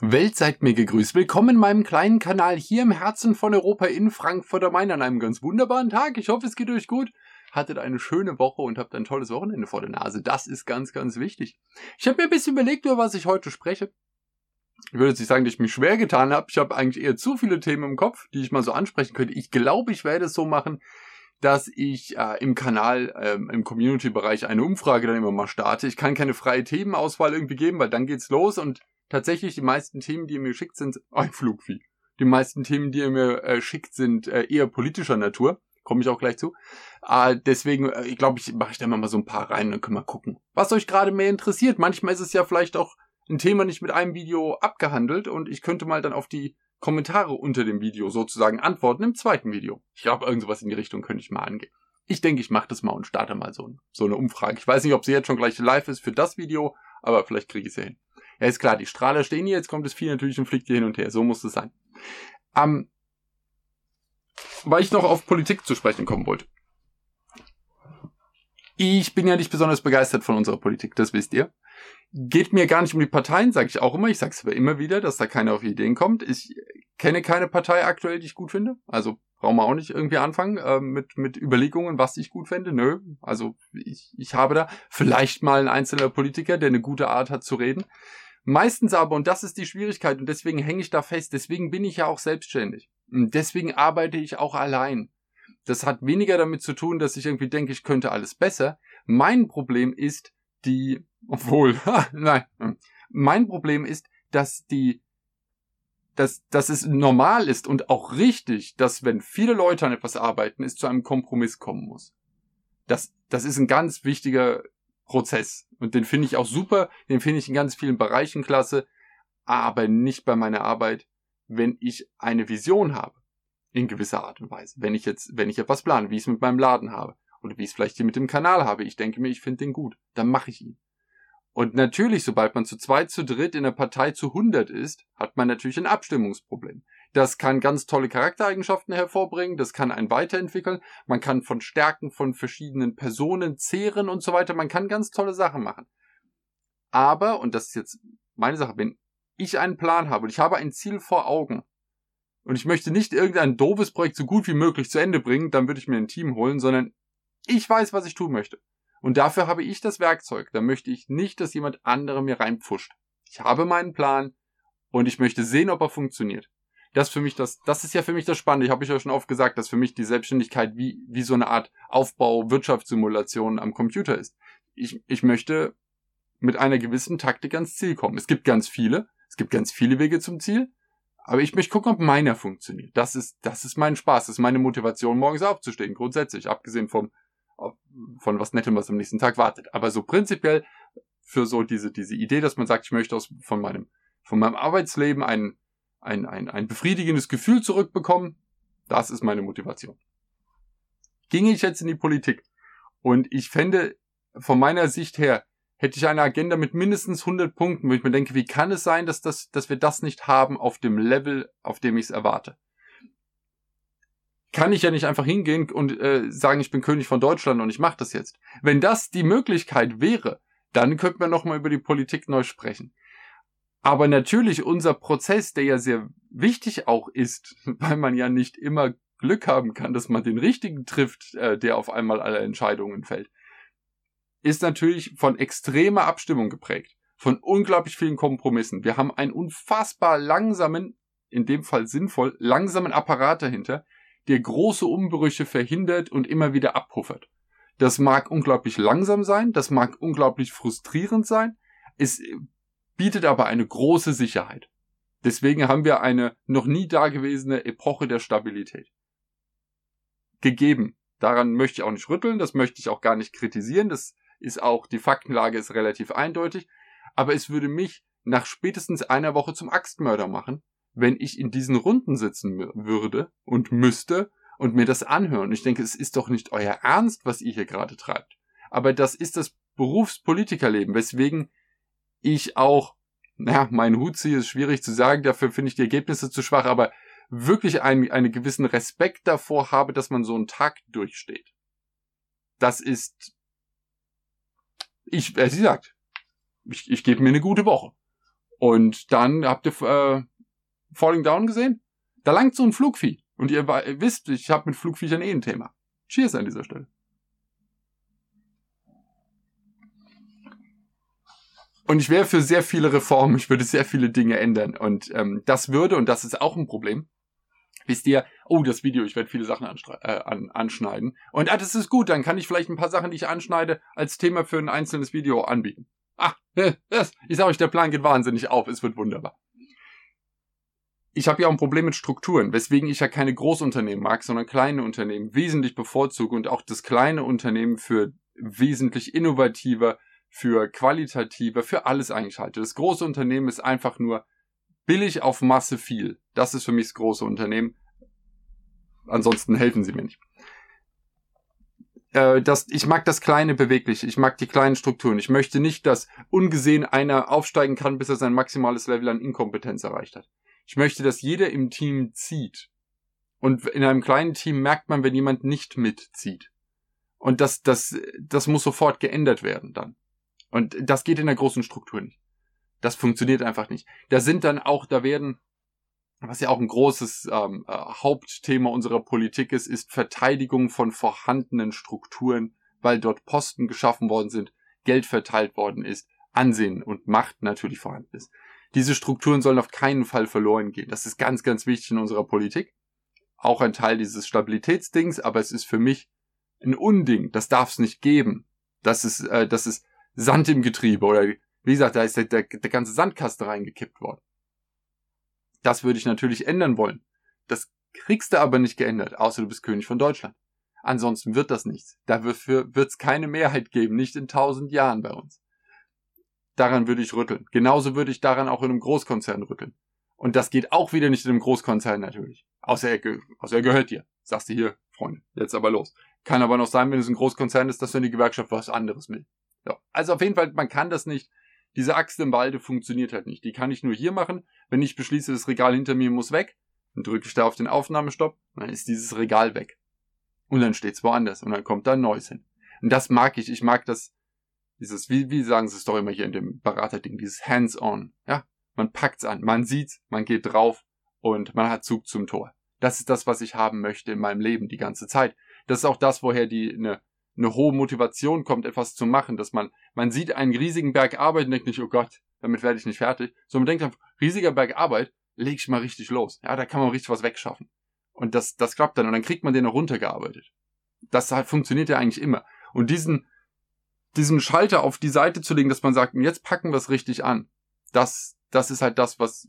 Welt seid mir gegrüßt. Willkommen in meinem kleinen Kanal hier im Herzen von Europa in Frankfurt am Main an einem ganz wunderbaren Tag. Ich hoffe, es geht euch gut. Hattet eine schöne Woche und habt ein tolles Wochenende vor der Nase. Das ist ganz, ganz wichtig. Ich habe mir ein bisschen überlegt, über was ich heute spreche. Ich würde jetzt nicht sagen, dass ich mich schwer getan habe. Ich habe eigentlich eher zu viele Themen im Kopf, die ich mal so ansprechen könnte. Ich glaube, ich werde es so machen, dass ich äh, im Kanal, ähm, im Community-Bereich eine Umfrage dann immer mal starte. Ich kann keine freie Themenauswahl irgendwie geben, weil dann geht's los und tatsächlich die meisten Themen, die ihr mir schickt, sind ein Flugvieh. Die meisten Themen, die ihr mir äh, schickt, sind äh, eher politischer Natur. Komme ich auch gleich zu. Äh, deswegen, äh, ich glaube, ich mache ich da mal so ein paar rein und können wir gucken, was euch gerade mehr interessiert. Manchmal ist es ja vielleicht auch ein Thema nicht mit einem Video abgehandelt und ich könnte mal dann auf die Kommentare unter dem Video sozusagen antworten im zweiten Video. Ich glaube, irgendwas in die Richtung könnte ich mal angehen. Ich denke, ich mache das mal und starte mal so, so eine Umfrage. Ich weiß nicht, ob sie jetzt schon gleich live ist für das Video, aber vielleicht kriege ich sie hin. Ja, ist klar, die Strahler stehen hier, jetzt kommt das Vieh natürlich und fliegt hier hin und her. So muss es sein. Ähm, weil ich noch auf Politik zu sprechen kommen wollte. Ich bin ja nicht besonders begeistert von unserer Politik, das wisst ihr. Geht mir gar nicht um die Parteien, sage ich auch immer. Ich sage es aber immer wieder, dass da keiner auf Ideen kommt. Ich kenne keine Partei aktuell, die ich gut finde. Also brauchen wir auch nicht irgendwie anfangen äh, mit, mit Überlegungen, was ich gut fände. Nö, also ich, ich habe da vielleicht mal ein einzelner Politiker, der eine gute Art hat zu reden. Meistens aber, und das ist die Schwierigkeit, und deswegen hänge ich da fest, deswegen bin ich ja auch selbstständig. Und deswegen arbeite ich auch allein. Das hat weniger damit zu tun, dass ich irgendwie denke, ich könnte alles besser. Mein Problem ist die, obwohl, nein, mein Problem ist, dass die, dass, dass es normal ist und auch richtig, dass wenn viele Leute an etwas arbeiten, es zu einem Kompromiss kommen muss. Das, das ist ein ganz wichtiger Prozess. Und den finde ich auch super, den finde ich in ganz vielen Bereichen klasse, aber nicht bei meiner Arbeit, wenn ich eine Vision habe. In gewisser Art und Weise. Wenn ich jetzt, wenn ich etwas plane, wie ich es mit meinem Laden habe. Oder wie ich es vielleicht hier mit dem Kanal habe. Ich denke mir, ich finde den gut. Dann mache ich ihn. Und natürlich, sobald man zu zweit, zu dritt in der Partei zu 100 ist, hat man natürlich ein Abstimmungsproblem. Das kann ganz tolle Charaktereigenschaften hervorbringen, das kann einen weiterentwickeln, man kann von Stärken von verschiedenen Personen zehren und so weiter, man kann ganz tolle Sachen machen. Aber, und das ist jetzt meine Sache, wenn ich einen Plan habe und ich habe ein Ziel vor Augen und ich möchte nicht irgendein doofes Projekt so gut wie möglich zu Ende bringen, dann würde ich mir ein Team holen, sondern ich weiß, was ich tun möchte. Und dafür habe ich das Werkzeug. Da möchte ich nicht, dass jemand andere mir reinpfuscht. Ich habe meinen Plan und ich möchte sehen, ob er funktioniert das für mich das, das ist ja für mich das Spannende. Ich habe ich ja schon oft gesagt, dass für mich die Selbstständigkeit wie, wie so eine Art Aufbau-Wirtschaftssimulation am Computer ist. Ich, ich möchte mit einer gewissen Taktik ans Ziel kommen. Es gibt ganz viele, es gibt ganz viele Wege zum Ziel, aber ich möchte gucken, ob meiner funktioniert. Das ist, das ist mein Spaß, das ist meine Motivation, morgens aufzustehen, grundsätzlich, abgesehen vom, von was Nettem, was am nächsten Tag wartet. Aber so prinzipiell für so diese, diese Idee, dass man sagt, ich möchte aus, von meinem, von meinem Arbeitsleben einen, ein, ein, ein befriedigendes Gefühl zurückbekommen. Das ist meine Motivation. Ginge ich jetzt in die Politik und ich fände von meiner Sicht her, hätte ich eine Agenda mit mindestens 100 Punkten, wo ich mir denke, wie kann es sein, dass, das, dass wir das nicht haben auf dem Level, auf dem ich es erwarte? Kann ich ja nicht einfach hingehen und äh, sagen, ich bin König von Deutschland und ich mache das jetzt. Wenn das die Möglichkeit wäre, dann könnten wir nochmal über die Politik neu sprechen. Aber natürlich unser Prozess, der ja sehr wichtig auch ist, weil man ja nicht immer Glück haben kann, dass man den richtigen trifft, äh, der auf einmal alle Entscheidungen fällt, ist natürlich von extremer Abstimmung geprägt, von unglaublich vielen Kompromissen. Wir haben einen unfassbar langsamen, in dem Fall sinnvoll, langsamen Apparat dahinter, der große Umbrüche verhindert und immer wieder abpuffert. Das mag unglaublich langsam sein, das mag unglaublich frustrierend sein. Es bietet aber eine große Sicherheit. Deswegen haben wir eine noch nie dagewesene Epoche der Stabilität. Gegeben. Daran möchte ich auch nicht rütteln, das möchte ich auch gar nicht kritisieren, das ist auch, die Faktenlage ist relativ eindeutig, aber es würde mich nach spätestens einer Woche zum Axtmörder machen, wenn ich in diesen Runden sitzen würde und müsste und mir das anhören. Ich denke, es ist doch nicht euer Ernst, was ihr hier gerade treibt. Aber das ist das Berufspolitikerleben, weswegen ich auch, naja, mein Hut ziehe, ist schwierig zu sagen, dafür finde ich die Ergebnisse zu schwach, aber wirklich einen, einen gewissen Respekt davor habe, dass man so einen Tag durchsteht. Das ist, ich, äh, sie sagt, ich, ich gebe mir eine gute Woche. Und dann habt ihr äh, Falling Down gesehen? Da langt so ein Flugvieh. Und ihr, wisst, ich habe mit Flugviechern eh ein Thema. Cheers an dieser Stelle. Und ich wäre für sehr viele Reformen, ich würde sehr viele Dinge ändern. Und ähm, das würde, und das ist auch ein Problem, wisst ihr, oh, das Video, ich werde viele Sachen äh, an, anschneiden. Und ah, das ist gut, dann kann ich vielleicht ein paar Sachen, die ich anschneide, als Thema für ein einzelnes Video anbieten. Ah, ich sage euch, der Plan geht wahnsinnig auf, es wird wunderbar. Ich habe ja auch ein Problem mit Strukturen, weswegen ich ja keine Großunternehmen mag, sondern kleine Unternehmen wesentlich bevorzuge und auch das kleine Unternehmen für wesentlich innovativer, für qualitativer, für alles eigentlich halte. Das große Unternehmen ist einfach nur billig auf Masse viel. Das ist für mich das große Unternehmen. Ansonsten helfen sie mir nicht. Äh, das, ich mag das Kleine beweglich. Ich mag die kleinen Strukturen. Ich möchte nicht, dass ungesehen einer aufsteigen kann, bis er sein maximales Level an Inkompetenz erreicht hat. Ich möchte, dass jeder im Team zieht. Und in einem kleinen Team merkt man, wenn jemand nicht mitzieht. Und das, das, das muss sofort geändert werden dann. Und das geht in der großen Struktur nicht. Das funktioniert einfach nicht. Da sind dann auch, da werden, was ja auch ein großes ähm, äh, Hauptthema unserer Politik ist, ist Verteidigung von vorhandenen Strukturen, weil dort Posten geschaffen worden sind, Geld verteilt worden ist, Ansehen und Macht natürlich vorhanden ist. Diese Strukturen sollen auf keinen Fall verloren gehen. Das ist ganz, ganz wichtig in unserer Politik. Auch ein Teil dieses Stabilitätsdings, aber es ist für mich ein Unding. Das darf es nicht geben. Das ist, äh, das ist Sand im Getriebe oder wie gesagt, da ist der, der, der ganze Sandkasten reingekippt worden. Das würde ich natürlich ändern wollen. Das kriegst du aber nicht geändert, außer du bist König von Deutschland. Ansonsten wird das nichts. Dafür wird es keine Mehrheit geben, nicht in tausend Jahren bei uns. Daran würde ich rütteln. Genauso würde ich daran auch in einem Großkonzern rütteln. Und das geht auch wieder nicht in einem Großkonzern natürlich. Außer er, außer er gehört dir. Sagst du hier, Freunde, jetzt aber los. Kann aber noch sein, wenn es ein Großkonzern ist, dass dann die Gewerkschaft was anderes will. Ja. Also auf jeden Fall, man kann das nicht. Diese Axt im Walde funktioniert halt nicht. Die kann ich nur hier machen. Wenn ich beschließe, das Regal hinter mir muss weg, dann drücke ich da auf den Aufnahmestopp, dann ist dieses Regal weg. Und dann steht's woanders und dann kommt da ein neues hin. Und das mag ich. Ich mag das, dieses, wie, wie sagen sie es doch immer hier in dem Beraterding, dieses Hands-on. Ja, man packt's an, man sieht's, man geht drauf und man hat Zug zum Tor. Das ist das, was ich haben möchte in meinem Leben die ganze Zeit. Das ist auch das, woher die eine eine hohe Motivation kommt, etwas zu machen, dass man, man sieht einen riesigen Berg Arbeit und denkt nicht, oh Gott, damit werde ich nicht fertig, sondern man denkt einfach, riesiger Berg Arbeit, leg ich mal richtig los. Ja, da kann man richtig was wegschaffen. Und das, das klappt dann und dann kriegt man den noch runtergearbeitet. Das funktioniert ja eigentlich immer. Und diesen, diesen Schalter auf die Seite zu legen, dass man sagt, jetzt packen wir es richtig an, das, das ist halt das, was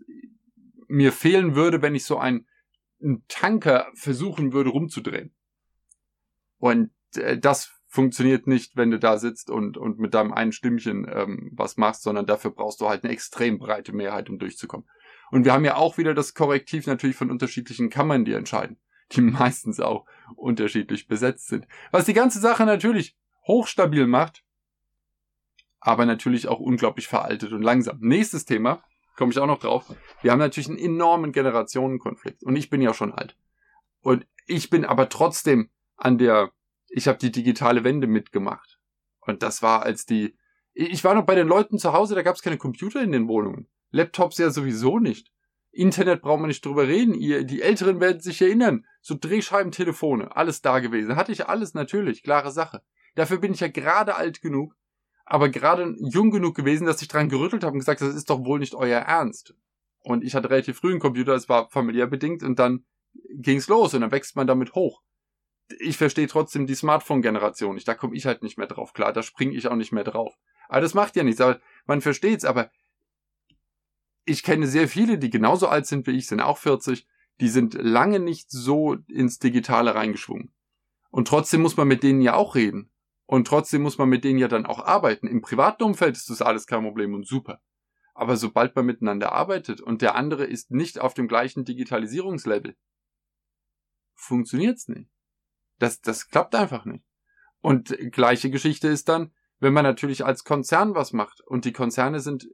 mir fehlen würde, wenn ich so einen, einen Tanker versuchen würde rumzudrehen. Und äh, das funktioniert nicht, wenn du da sitzt und, und mit deinem einen Stimmchen ähm, was machst, sondern dafür brauchst du halt eine extrem breite Mehrheit, um durchzukommen. Und wir haben ja auch wieder das Korrektiv natürlich von unterschiedlichen Kammern, die entscheiden, die meistens auch unterschiedlich besetzt sind. Was die ganze Sache natürlich hochstabil macht, aber natürlich auch unglaublich veraltet und langsam. Nächstes Thema, komme ich auch noch drauf. Wir haben natürlich einen enormen Generationenkonflikt und ich bin ja schon alt. Und ich bin aber trotzdem an der ich habe die digitale Wende mitgemacht. Und das war als die. Ich war noch bei den Leuten zu Hause, da gab es keine Computer in den Wohnungen. Laptops ja sowieso nicht. Internet braucht man nicht drüber reden. Ihr, die Älteren werden sich erinnern. So Drehscheiben, Telefone, alles da gewesen. Hatte ich alles natürlich, klare Sache. Dafür bin ich ja gerade alt genug, aber gerade jung genug gewesen, dass ich dran gerüttelt habe und gesagt, das ist doch wohl nicht euer Ernst. Und ich hatte relativ früh einen Computer, es war familiär bedingt und dann ging's los und dann wächst man damit hoch ich verstehe trotzdem die Smartphone-Generation nicht. Da komme ich halt nicht mehr drauf klar. Da springe ich auch nicht mehr drauf. Aber das macht ja nichts. Aber man versteht's. Aber ich kenne sehr viele, die genauso alt sind wie ich, sind auch 40. Die sind lange nicht so ins Digitale reingeschwungen. Und trotzdem muss man mit denen ja auch reden. Und trotzdem muss man mit denen ja dann auch arbeiten. Im privaten Umfeld ist das alles kein Problem und super. Aber sobald man miteinander arbeitet und der andere ist nicht auf dem gleichen Digitalisierungslevel, funktioniert's nicht. Das, das klappt einfach nicht. Und gleiche Geschichte ist dann, wenn man natürlich als Konzern was macht und die Konzerne sind,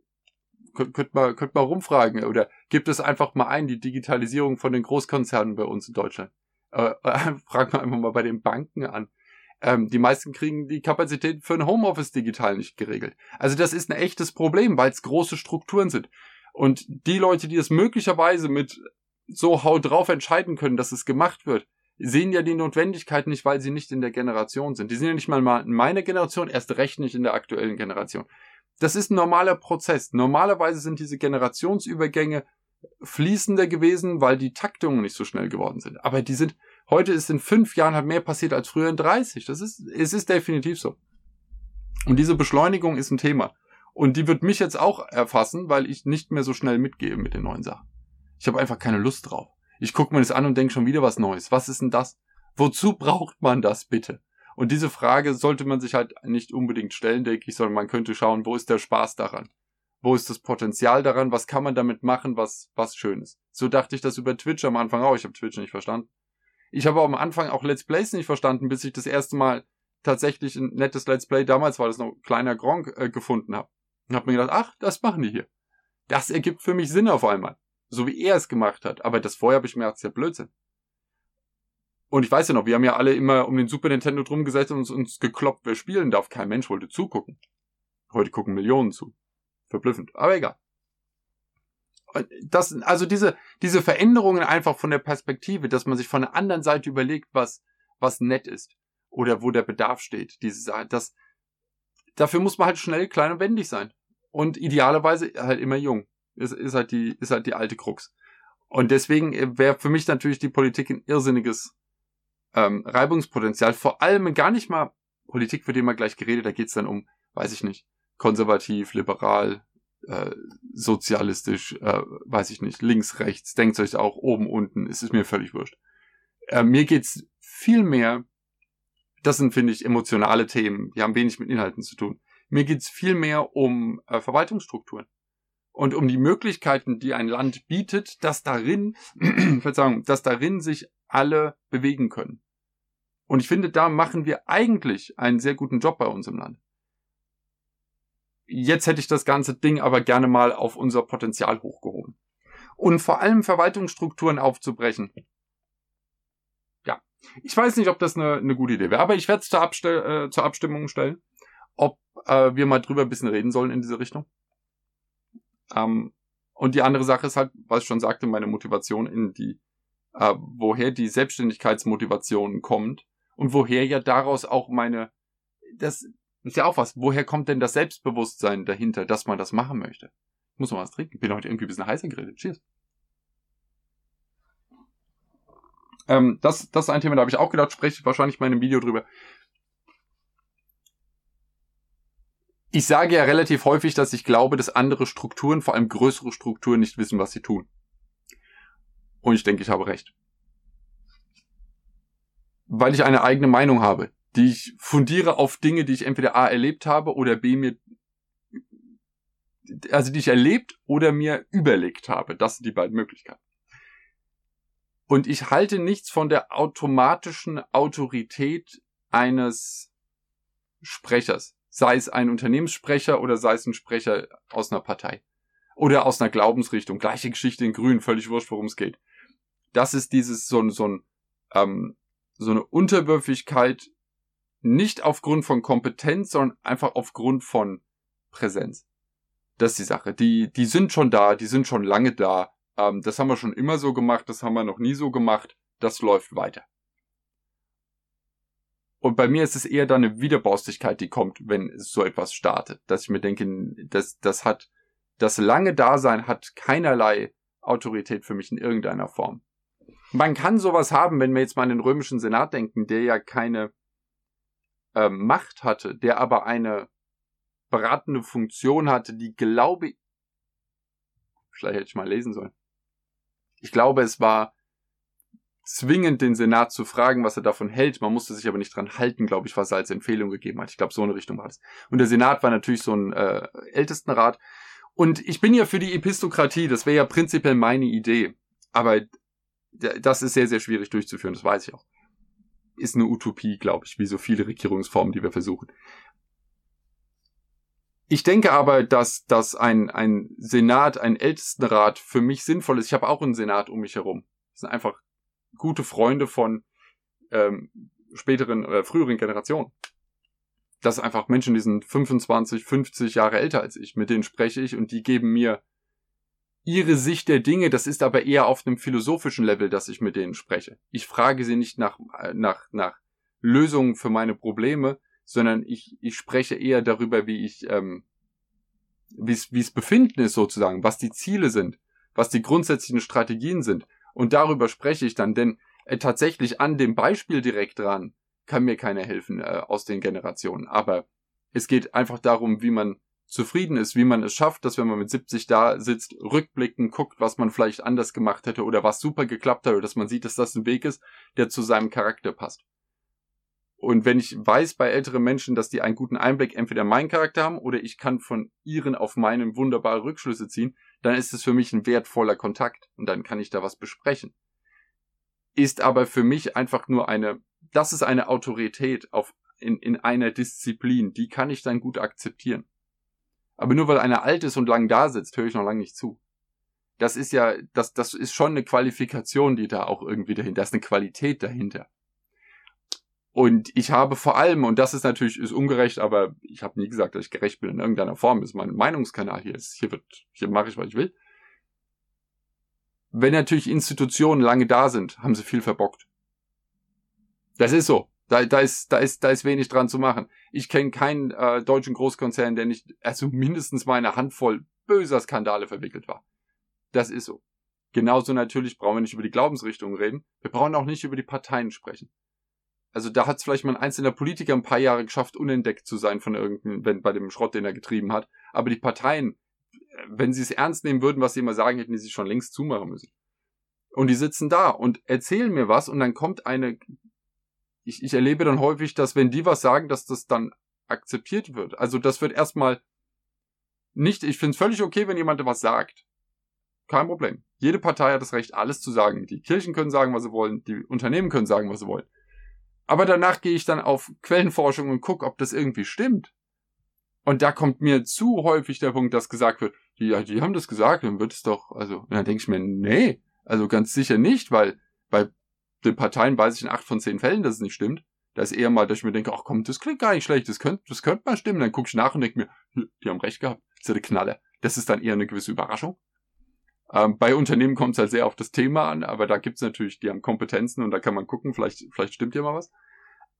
könnt, könnt mal, könnt mal rumfragen oder gibt es einfach mal ein, die Digitalisierung von den Großkonzernen bei uns in Deutschland. Äh, äh, frag mal einfach mal bei den Banken an. Ähm, die meisten kriegen die Kapazität für ein Homeoffice digital nicht geregelt. Also das ist ein echtes Problem, weil es große Strukturen sind. Und die Leute, die es möglicherweise mit so haut drauf entscheiden können, dass es gemacht wird, sehen ja die Notwendigkeit nicht, weil sie nicht in der Generation sind. Die sind ja nicht mal in meiner Generation, erst recht nicht in der aktuellen Generation. Das ist ein normaler Prozess. Normalerweise sind diese Generationsübergänge fließender gewesen, weil die Taktungen nicht so schnell geworden sind. Aber die sind, heute ist in fünf Jahren halt mehr passiert als früher in 30. Das ist, es ist definitiv so. Und diese Beschleunigung ist ein Thema. Und die wird mich jetzt auch erfassen, weil ich nicht mehr so schnell mitgehe mit den neuen Sachen. Ich habe einfach keine Lust drauf. Ich gucke mir das an und denke schon wieder was Neues. Was ist denn das? Wozu braucht man das bitte? Und diese Frage sollte man sich halt nicht unbedingt stellen, denke ich, sondern man könnte schauen, wo ist der Spaß daran? Wo ist das Potenzial daran? Was kann man damit machen, was, was schön ist? So dachte ich das über Twitch am Anfang auch. Ich habe Twitch nicht verstanden. Ich habe am Anfang auch Let's Plays nicht verstanden, bis ich das erste Mal tatsächlich ein nettes Let's Play, damals war das noch kleiner Gronk, äh, gefunden habe. Und habe mir gedacht, ach, das machen die hier. Das ergibt für mich Sinn auf einmal. So wie er es gemacht hat. Aber das vorher habe ich mir gedacht, ist ja Blödsinn. Und ich weiß ja noch, wir haben ja alle immer um den Super Nintendo drum gesetzt und uns, uns gekloppt, wer spielen darf. Kein Mensch wollte zugucken. Heute gucken Millionen zu. Verblüffend. Aber egal. Das, also diese, diese Veränderungen einfach von der Perspektive, dass man sich von der anderen Seite überlegt, was, was nett ist. Oder wo der Bedarf steht. Diese, das, dafür muss man halt schnell, klein und wendig sein. Und idealerweise halt immer jung. Ist, ist halt die, ist halt die alte Krux. Und deswegen wäre für mich natürlich die Politik ein irrsinniges ähm, Reibungspotenzial. Vor allem gar nicht mal Politik, für die man gleich geredet, da geht's dann um, weiß ich nicht, konservativ, liberal, äh, sozialistisch, äh, weiß ich nicht, links, rechts, denkt euch auch oben, unten, es ist mir völlig wurscht. Äh, mir geht's viel mehr, das sind, finde ich, emotionale Themen, die haben wenig mit Inhalten zu tun. Mir geht's viel mehr um äh, Verwaltungsstrukturen und um die Möglichkeiten, die ein Land bietet, dass darin, Verzeihung, dass darin sich alle bewegen können. Und ich finde, da machen wir eigentlich einen sehr guten Job bei uns im Land. Jetzt hätte ich das ganze Ding aber gerne mal auf unser Potenzial hochgehoben. Und vor allem Verwaltungsstrukturen aufzubrechen. Ja, ich weiß nicht, ob das eine, eine gute Idee wäre, aber ich werde es zur, Abstell äh, zur Abstimmung stellen, ob äh, wir mal drüber ein bisschen reden sollen in diese Richtung. Ähm, und die andere Sache ist halt, was ich schon sagte, meine Motivation in die, äh, woher die Selbstständigkeitsmotivation kommt und woher ja daraus auch meine, das ist ja auch was, woher kommt denn das Selbstbewusstsein dahinter, dass man das machen möchte? Ich muss noch was trinken, bin heute irgendwie ein bisschen heißer geredet. Cheers. Ähm, das, das ist ein Thema, da habe ich auch gedacht, spreche ich wahrscheinlich mal in einem Video drüber. Ich sage ja relativ häufig, dass ich glaube, dass andere Strukturen, vor allem größere Strukturen, nicht wissen, was sie tun. Und ich denke, ich habe recht. Weil ich eine eigene Meinung habe, die ich fundiere auf Dinge, die ich entweder A erlebt habe oder B mir, also die ich erlebt oder mir überlegt habe. Das sind die beiden Möglichkeiten. Und ich halte nichts von der automatischen Autorität eines Sprechers sei es ein Unternehmenssprecher oder sei es ein Sprecher aus einer Partei oder aus einer Glaubensrichtung. Gleiche Geschichte in Grün, völlig wurscht, worum es geht. Das ist dieses so, so, ein, ähm, so eine Unterwürfigkeit, nicht aufgrund von Kompetenz, sondern einfach aufgrund von Präsenz. Das ist die Sache. Die, die sind schon da, die sind schon lange da. Ähm, das haben wir schon immer so gemacht, das haben wir noch nie so gemacht. Das läuft weiter. Und bei mir ist es eher dann eine Widerborstigkeit, die kommt, wenn so etwas startet. Dass ich mir denke, das, das hat, das lange Dasein hat keinerlei Autorität für mich in irgendeiner Form. Man kann sowas haben, wenn wir jetzt mal an den römischen Senat denken, der ja keine äh, Macht hatte, der aber eine beratende Funktion hatte, die glaube ich, vielleicht hätte ich mal lesen sollen. Ich glaube, es war zwingend den Senat zu fragen, was er davon hält. Man musste sich aber nicht dran halten, glaube ich, was er als Empfehlung gegeben hat. Ich glaube, so eine Richtung war das. Und der Senat war natürlich so ein äh, Ältestenrat. Und ich bin ja für die Epistokratie, das wäre ja prinzipiell meine Idee. Aber das ist sehr, sehr schwierig durchzuführen, das weiß ich auch. Ist eine Utopie, glaube ich, wie so viele Regierungsformen, die wir versuchen. Ich denke aber, dass, dass ein, ein Senat, ein Ältestenrat für mich sinnvoll ist. Ich habe auch einen Senat um mich herum. Das sind einfach gute Freunde von ähm, späteren oder früheren Generationen. Das sind einfach Menschen, die sind 25, 50 Jahre älter als ich. Mit denen spreche ich und die geben mir ihre Sicht der Dinge, das ist aber eher auf einem philosophischen Level, dass ich mit denen spreche. Ich frage sie nicht nach, äh, nach, nach Lösungen für meine Probleme, sondern ich, ich spreche eher darüber, wie ich, ähm, wie es, Befinden ist sozusagen, was die Ziele sind, was die grundsätzlichen Strategien sind. Und darüber spreche ich dann, denn äh, tatsächlich an dem Beispiel direkt dran kann mir keiner helfen äh, aus den Generationen. Aber es geht einfach darum, wie man zufrieden ist, wie man es schafft, dass wenn man mit 70 da sitzt, rückblicken, guckt, was man vielleicht anders gemacht hätte oder was super geklappt hat oder dass man sieht, dass das ein Weg ist, der zu seinem Charakter passt. Und wenn ich weiß bei älteren Menschen, dass die einen guten Einblick entweder in meinen Charakter haben oder ich kann von ihren auf meinen wunderbare Rückschlüsse ziehen, dann ist es für mich ein wertvoller Kontakt und dann kann ich da was besprechen. Ist aber für mich einfach nur eine, das ist eine Autorität auf, in, in einer Disziplin, die kann ich dann gut akzeptieren. Aber nur weil einer alt ist und lang da sitzt, höre ich noch lange nicht zu. Das ist ja, das, das ist schon eine Qualifikation, die da auch irgendwie dahinter, da ist eine Qualität dahinter. Und ich habe vor allem, und das ist natürlich, ist ungerecht, aber ich habe nie gesagt, dass ich gerecht bin in irgendeiner Form, das ist mein Meinungskanal hier, ist, hier wird, hier mache ich, was ich will. Wenn natürlich Institutionen lange da sind, haben sie viel verbockt. Das ist so. Da, da, ist, da, ist, da ist wenig dran zu machen. Ich kenne keinen äh, deutschen Großkonzern, der nicht, also mindestens mal eine Handvoll böser Skandale verwickelt war. Das ist so. Genauso natürlich brauchen wir nicht über die Glaubensrichtungen reden. Wir brauchen auch nicht über die Parteien sprechen. Also da hat es vielleicht mal ein einzelner Politiker ein paar Jahre geschafft, unentdeckt zu sein von irgendeinem, wenn, bei dem Schrott, den er getrieben hat. Aber die Parteien, wenn sie es ernst nehmen würden, was sie immer sagen, hätten die sich schon längst zumachen müssen. Und die sitzen da und erzählen mir was und dann kommt eine ich, ich erlebe dann häufig, dass wenn die was sagen, dass das dann akzeptiert wird. Also das wird erstmal nicht, ich finde es völlig okay, wenn jemand was sagt. Kein Problem. Jede Partei hat das Recht, alles zu sagen. Die Kirchen können sagen, was sie wollen, die Unternehmen können sagen, was sie wollen. Aber danach gehe ich dann auf Quellenforschung und gucke, ob das irgendwie stimmt. Und da kommt mir zu häufig der Punkt, dass gesagt wird, ja, die haben das gesagt, dann wird es doch, also, dann denke ich mir, nee, also ganz sicher nicht, weil bei den Parteien weiß ich in acht von zehn Fällen, dass es nicht stimmt. Da ist eher mal, dass ich mir denke, ach komm, das klingt gar nicht schlecht, das könnte, das könnte mal stimmen. Dann gucke ich nach und denke mir, hm, die haben recht gehabt. Das ist ja der Knaller. Das ist dann eher eine gewisse Überraschung. Ähm, bei Unternehmen kommt es halt sehr auf das Thema an, aber da gibt's natürlich, die haben Kompetenzen und da kann man gucken, vielleicht, vielleicht stimmt ja mal was.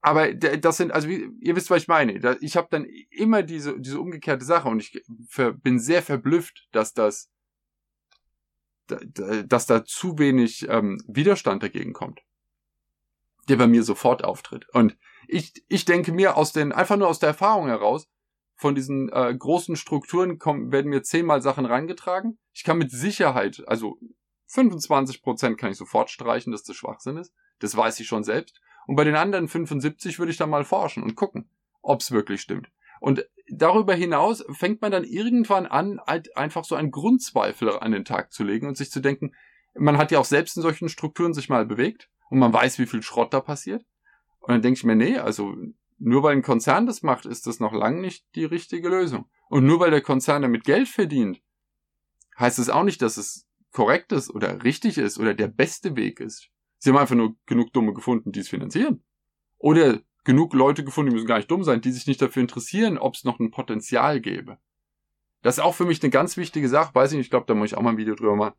Aber das sind, also wie, ihr wisst, was ich meine. Ich habe dann immer diese, diese umgekehrte Sache und ich bin sehr verblüfft, dass das, dass da zu wenig ähm, Widerstand dagegen kommt der bei mir sofort auftritt. Und ich, ich denke mir aus den, einfach nur aus der Erfahrung heraus, von diesen äh, großen Strukturen kommen, werden mir zehnmal Sachen reingetragen. Ich kann mit Sicherheit, also 25 Prozent kann ich sofort streichen, dass das Schwachsinn ist. Das weiß ich schon selbst. Und bei den anderen 75 würde ich dann mal forschen und gucken, ob es wirklich stimmt. Und darüber hinaus fängt man dann irgendwann an, halt einfach so einen Grundzweifel an den Tag zu legen und sich zu denken, man hat ja auch selbst in solchen Strukturen sich mal bewegt und man weiß, wie viel Schrott da passiert. Und dann denke ich mir, nee, also nur weil ein Konzern das macht, ist das noch lange nicht die richtige Lösung. Und nur weil der Konzern damit Geld verdient, heißt es auch nicht, dass es korrekt ist oder richtig ist oder der beste Weg ist. Sie haben einfach nur genug Dumme gefunden, die es finanzieren. Oder genug Leute gefunden, die müssen gar nicht dumm sein, die sich nicht dafür interessieren, ob es noch ein Potenzial gäbe. Das ist auch für mich eine ganz wichtige Sache, weiß ich nicht, ich glaube, da muss ich auch mal ein Video drüber machen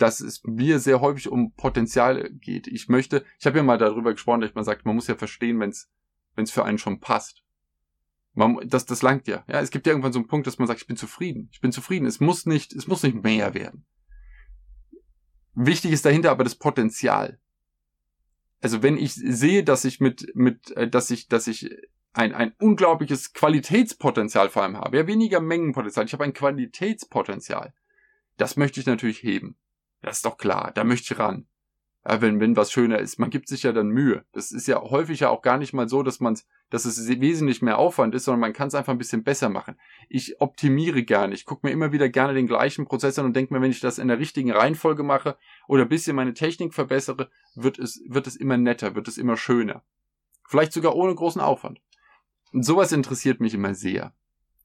dass es mir sehr häufig um Potenzial geht. Ich möchte, ich habe ja mal darüber gesprochen, dass man sagt, man muss ja verstehen, wenn es für einen schon passt. Man, das, das langt ja. Ja, es gibt ja irgendwann so einen Punkt, dass man sagt, ich bin zufrieden. Ich bin zufrieden. Es muss nicht, es muss nicht mehr werden. Wichtig ist dahinter aber das Potenzial. Also wenn ich sehe, dass ich mit, mit, äh, dass ich, dass ich ein, ein unglaubliches Qualitätspotenzial vor allem habe, ja, weniger Mengenpotenzial, ich habe ein Qualitätspotenzial. Das möchte ich natürlich heben. Das ist doch klar, da möchte ich ran. Ja, wenn, wenn was schöner ist. Man gibt sich ja dann Mühe. Das ist ja häufig ja auch gar nicht mal so, dass man dass es wesentlich mehr Aufwand ist, sondern man kann es einfach ein bisschen besser machen. Ich optimiere gerne. Ich gucke mir immer wieder gerne den gleichen Prozess an und denke mir, wenn ich das in der richtigen Reihenfolge mache oder ein bisschen meine Technik verbessere, wird es, wird es immer netter, wird es immer schöner. Vielleicht sogar ohne großen Aufwand. Und sowas interessiert mich immer sehr.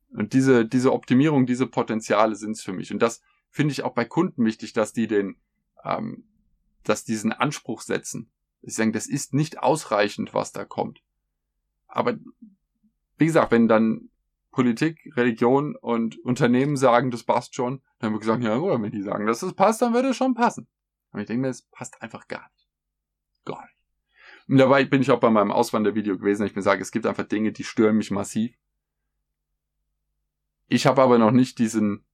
Und diese, diese Optimierung, diese Potenziale sind es für mich. Und das, finde ich auch bei Kunden wichtig, dass die den, ähm, dass diesen Anspruch setzen. Sie sagen, das ist nicht ausreichend, was da kommt. Aber wie gesagt, wenn dann Politik, Religion und Unternehmen sagen, das passt schon. Dann haben wir gesagt, ja, oder wenn die sagen, dass es passt, dann würde es schon passen. Und ich denke mir, es passt einfach gar nicht. Gar nicht. Und dabei bin ich auch bei meinem Auswandervideo gewesen. Ich mir sage, es gibt einfach Dinge, die stören mich massiv. Ich habe aber noch nicht diesen,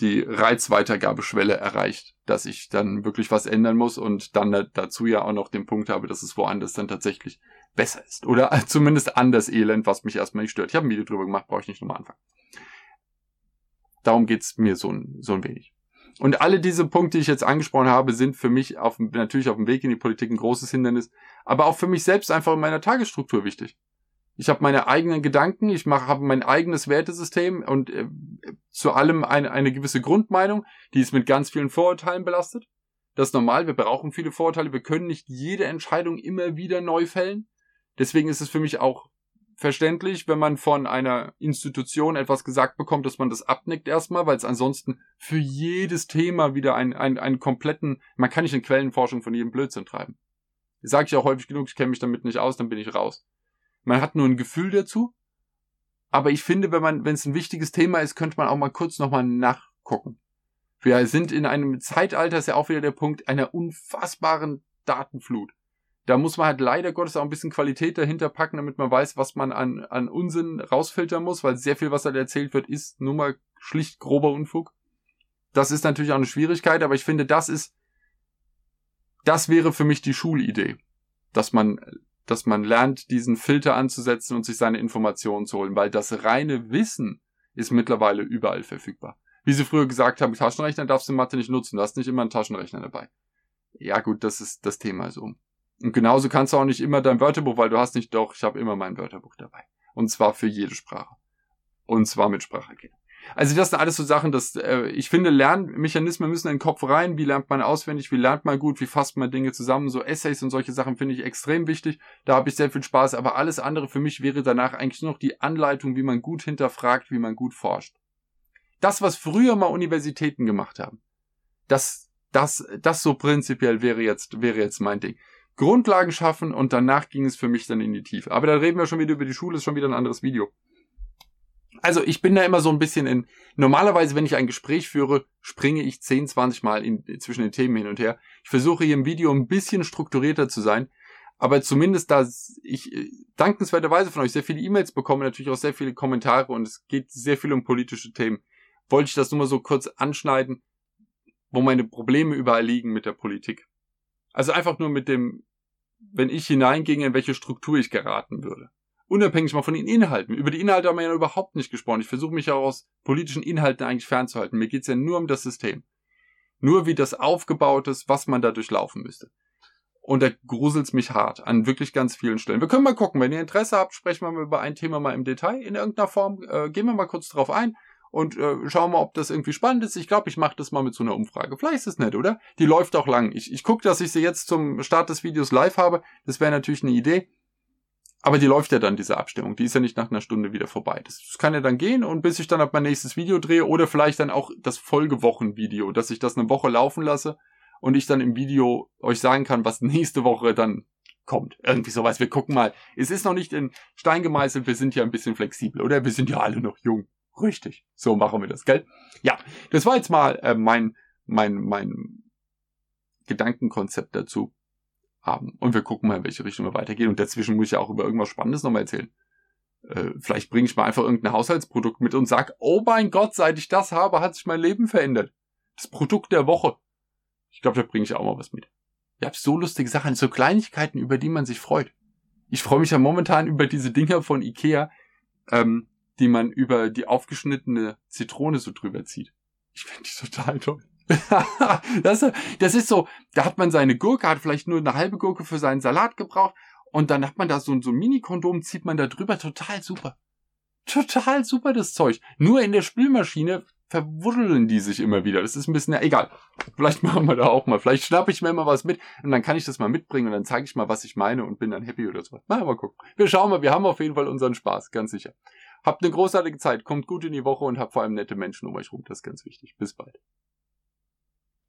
die Reizweitergabeschwelle erreicht, dass ich dann wirklich was ändern muss und dann dazu ja auch noch den Punkt habe, dass es woanders dann tatsächlich besser ist. Oder zumindest anders Elend, was mich erstmal nicht stört. Ich habe ein Video drüber gemacht, brauche ich nicht nochmal anfangen. Darum geht's mir so ein, so ein wenig. Und alle diese Punkte, die ich jetzt angesprochen habe, sind für mich auf, natürlich auf dem Weg in die Politik ein großes Hindernis, aber auch für mich selbst einfach in meiner Tagesstruktur wichtig. Ich habe meine eigenen Gedanken, ich mache habe mein eigenes Wertesystem und äh, zu allem eine, eine gewisse Grundmeinung, die ist mit ganz vielen Vorurteilen belastet. Das ist normal, wir brauchen viele Vorurteile, wir können nicht jede Entscheidung immer wieder neu fällen. Deswegen ist es für mich auch verständlich, wenn man von einer Institution etwas gesagt bekommt, dass man das abnickt erstmal, weil es ansonsten für jedes Thema wieder einen, einen, einen kompletten, man kann nicht in Quellenforschung von jedem Blödsinn treiben. Sage ich auch häufig genug, ich kenne mich damit nicht aus, dann bin ich raus. Man hat nur ein Gefühl dazu, aber ich finde, wenn man, wenn es ein wichtiges Thema ist, könnte man auch mal kurz nochmal nachgucken. Wir sind in einem Zeitalter, ist ja auch wieder der Punkt, einer unfassbaren Datenflut da muss man halt leider Gottes auch ein bisschen Qualität dahinter packen, damit man weiß, was man an, an Unsinn rausfiltern muss, weil sehr viel, was da erzählt wird, ist nur mal schlicht grober Unfug. Das ist natürlich auch eine Schwierigkeit, aber ich finde, das ist, das wäre für mich die Schulidee, dass man, dass man lernt, diesen Filter anzusetzen und sich seine Informationen zu holen, weil das reine Wissen ist mittlerweile überall verfügbar. Wie sie früher gesagt haben, Taschenrechner darfst du in Mathe nicht nutzen, du hast nicht immer einen Taschenrechner dabei. Ja gut, das ist das Thema so. Und genauso kannst du auch nicht immer dein Wörterbuch, weil du hast nicht doch, ich habe immer mein Wörterbuch dabei. Und zwar für jede Sprache. Und zwar mit Spracherkennung. Also das sind alles so Sachen, dass äh, ich finde, Lernmechanismen müssen in den Kopf rein. Wie lernt man auswendig? Wie lernt man gut? Wie fasst man Dinge zusammen? So Essays und solche Sachen finde ich extrem wichtig. Da habe ich sehr viel Spaß. Aber alles andere für mich wäre danach eigentlich nur noch die Anleitung, wie man gut hinterfragt, wie man gut forscht. Das, was früher mal Universitäten gemacht haben, das, das, das so prinzipiell wäre jetzt, wäre jetzt mein Ding. Grundlagen schaffen und danach ging es für mich dann in die Tiefe. Aber da reden wir schon wieder über die Schule, ist schon wieder ein anderes Video. Also ich bin da immer so ein bisschen in, normalerweise, wenn ich ein Gespräch führe, springe ich 10, 20 Mal in, zwischen den Themen hin und her. Ich versuche hier im Video ein bisschen strukturierter zu sein, aber zumindest da ich äh, dankenswerterweise von euch sehr viele E-Mails bekomme, natürlich auch sehr viele Kommentare und es geht sehr viel um politische Themen, wollte ich das nur mal so kurz anschneiden, wo meine Probleme überall liegen mit der Politik. Also einfach nur mit dem, wenn ich hineinginge, in welche Struktur ich geraten würde. Unabhängig mal von den Inhalten. Über die Inhalte haben wir ja überhaupt nicht gesprochen. Ich versuche mich auch aus politischen Inhalten eigentlich fernzuhalten. Mir geht's ja nur um das System. Nur wie das aufgebaut ist, was man da durchlaufen müsste. Und da gruselt's mich hart an wirklich ganz vielen Stellen. Wir können mal gucken, wenn ihr Interesse habt, sprechen wir mal über ein Thema mal im Detail in irgendeiner Form. Äh, gehen wir mal kurz drauf ein und äh, schauen mal, ob das irgendwie spannend ist. Ich glaube, ich mache das mal mit so einer Umfrage. Vielleicht ist es nett, oder? Die läuft auch lang. Ich, ich gucke, dass ich sie jetzt zum Start des Videos live habe. Das wäre natürlich eine Idee. Aber die läuft ja dann, diese Abstimmung. Die ist ja nicht nach einer Stunde wieder vorbei. Das, das kann ja dann gehen und bis ich dann ab mein nächstes Video drehe oder vielleicht dann auch das Folgewochenvideo, dass ich das eine Woche laufen lasse und ich dann im Video euch sagen kann, was nächste Woche dann kommt. Irgendwie sowas. Wir gucken mal. Es ist noch nicht in Stein gemeißelt. Wir sind ja ein bisschen flexibel, oder? Wir sind ja alle noch jung. Richtig. So machen wir das, gell? Ja, das war jetzt mal äh, mein, mein, mein Gedankenkonzept dazu haben. Und wir gucken mal, in welche Richtung wir weitergehen. Und dazwischen muss ich ja auch über irgendwas Spannendes nochmal erzählen. Äh, vielleicht bringe ich mal einfach irgendein Haushaltsprodukt mit und sag, oh mein Gott, seit ich das habe, hat sich mein Leben verändert. Das Produkt der Woche. Ich glaube, da bringe ich auch mal was mit. Ihr habt so lustige Sachen, so Kleinigkeiten, über die man sich freut. Ich freue mich ja momentan über diese Dinger von Ikea. Ähm, die man über die aufgeschnittene Zitrone so drüber zieht. Ich finde die total toll. das, das ist so, da hat man seine Gurke, hat vielleicht nur eine halbe Gurke für seinen Salat gebraucht und dann hat man da so, so ein Mini-Kondom, zieht man da drüber, total super. Total super, das Zeug. Nur in der Spülmaschine verwuddeln die sich immer wieder. Das ist ein bisschen, ja, egal. Vielleicht machen wir da auch mal. Vielleicht schnappe ich mir immer was mit und dann kann ich das mal mitbringen und dann zeige ich mal, was ich meine und bin dann happy oder so. Mal, mal gucken. Wir schauen mal, wir haben auf jeden Fall unseren Spaß, ganz sicher. Habt eine großartige Zeit, kommt gut in die Woche und habt vor allem nette Menschen um euch rum. Das ist ganz wichtig. Bis bald.